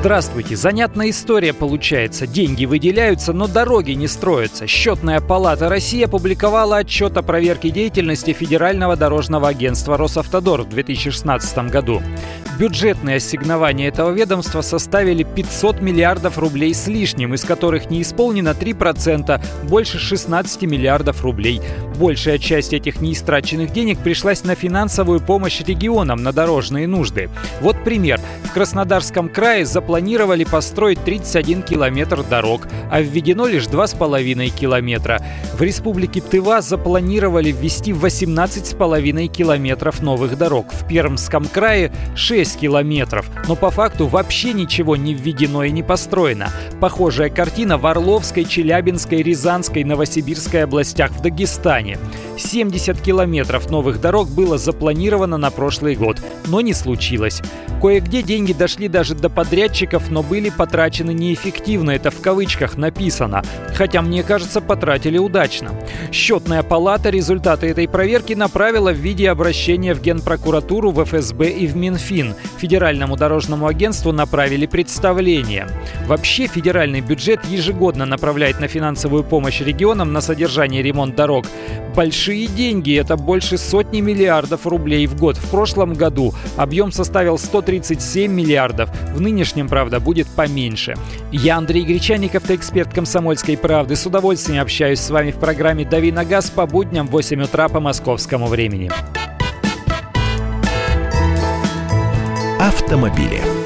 Здравствуйте. Занятная история получается. Деньги выделяются, но дороги не строятся. Счетная палата России опубликовала отчет о проверке деятельности Федерального дорожного агентства «Росавтодор» в 2016 году. Бюджетные ассигнования этого ведомства составили 500 миллиардов рублей с лишним, из которых не исполнено 3%, больше 16 миллиардов рублей. Большая часть этих неистраченных денег пришлась на финансовую помощь регионам на дорожные нужды. Вот пример. В Краснодарском крае запланировали построить 31 километр дорог, а введено лишь 2,5 километра. В Республике Тыва запланировали ввести 18,5 километров новых дорог. В Пермском крае 6 6 километров, но по факту вообще ничего не введено и не построено. Похожая картина в Орловской, Челябинской, Рязанской, Новосибирской областях в Дагестане. 70 километров новых дорог было запланировано на прошлый год, но не случилось. Кое-где деньги дошли даже до подрядчиков, но были потрачены неэффективно, это в кавычках написано. Хотя, мне кажется, потратили удачно. Счетная палата результаты этой проверки направила в виде обращения в Генпрокуратуру, в ФСБ и в Минфин. Федеральному дорожному агентству направили представление. Вообще, федеральный бюджет ежегодно направляет на финансовую помощь регионам на содержание и ремонт дорог большие деньги. Это больше сотни миллиардов рублей в год. В прошлом году объем составил 137 миллиардов. В нынешнем, правда, будет поменьше. Я Андрей Гречаник, автоэксперт «Комсомольской правды». С удовольствием общаюсь с вами в программе «Дави на газ» по будням в 8 утра по московскому времени. Автомобили.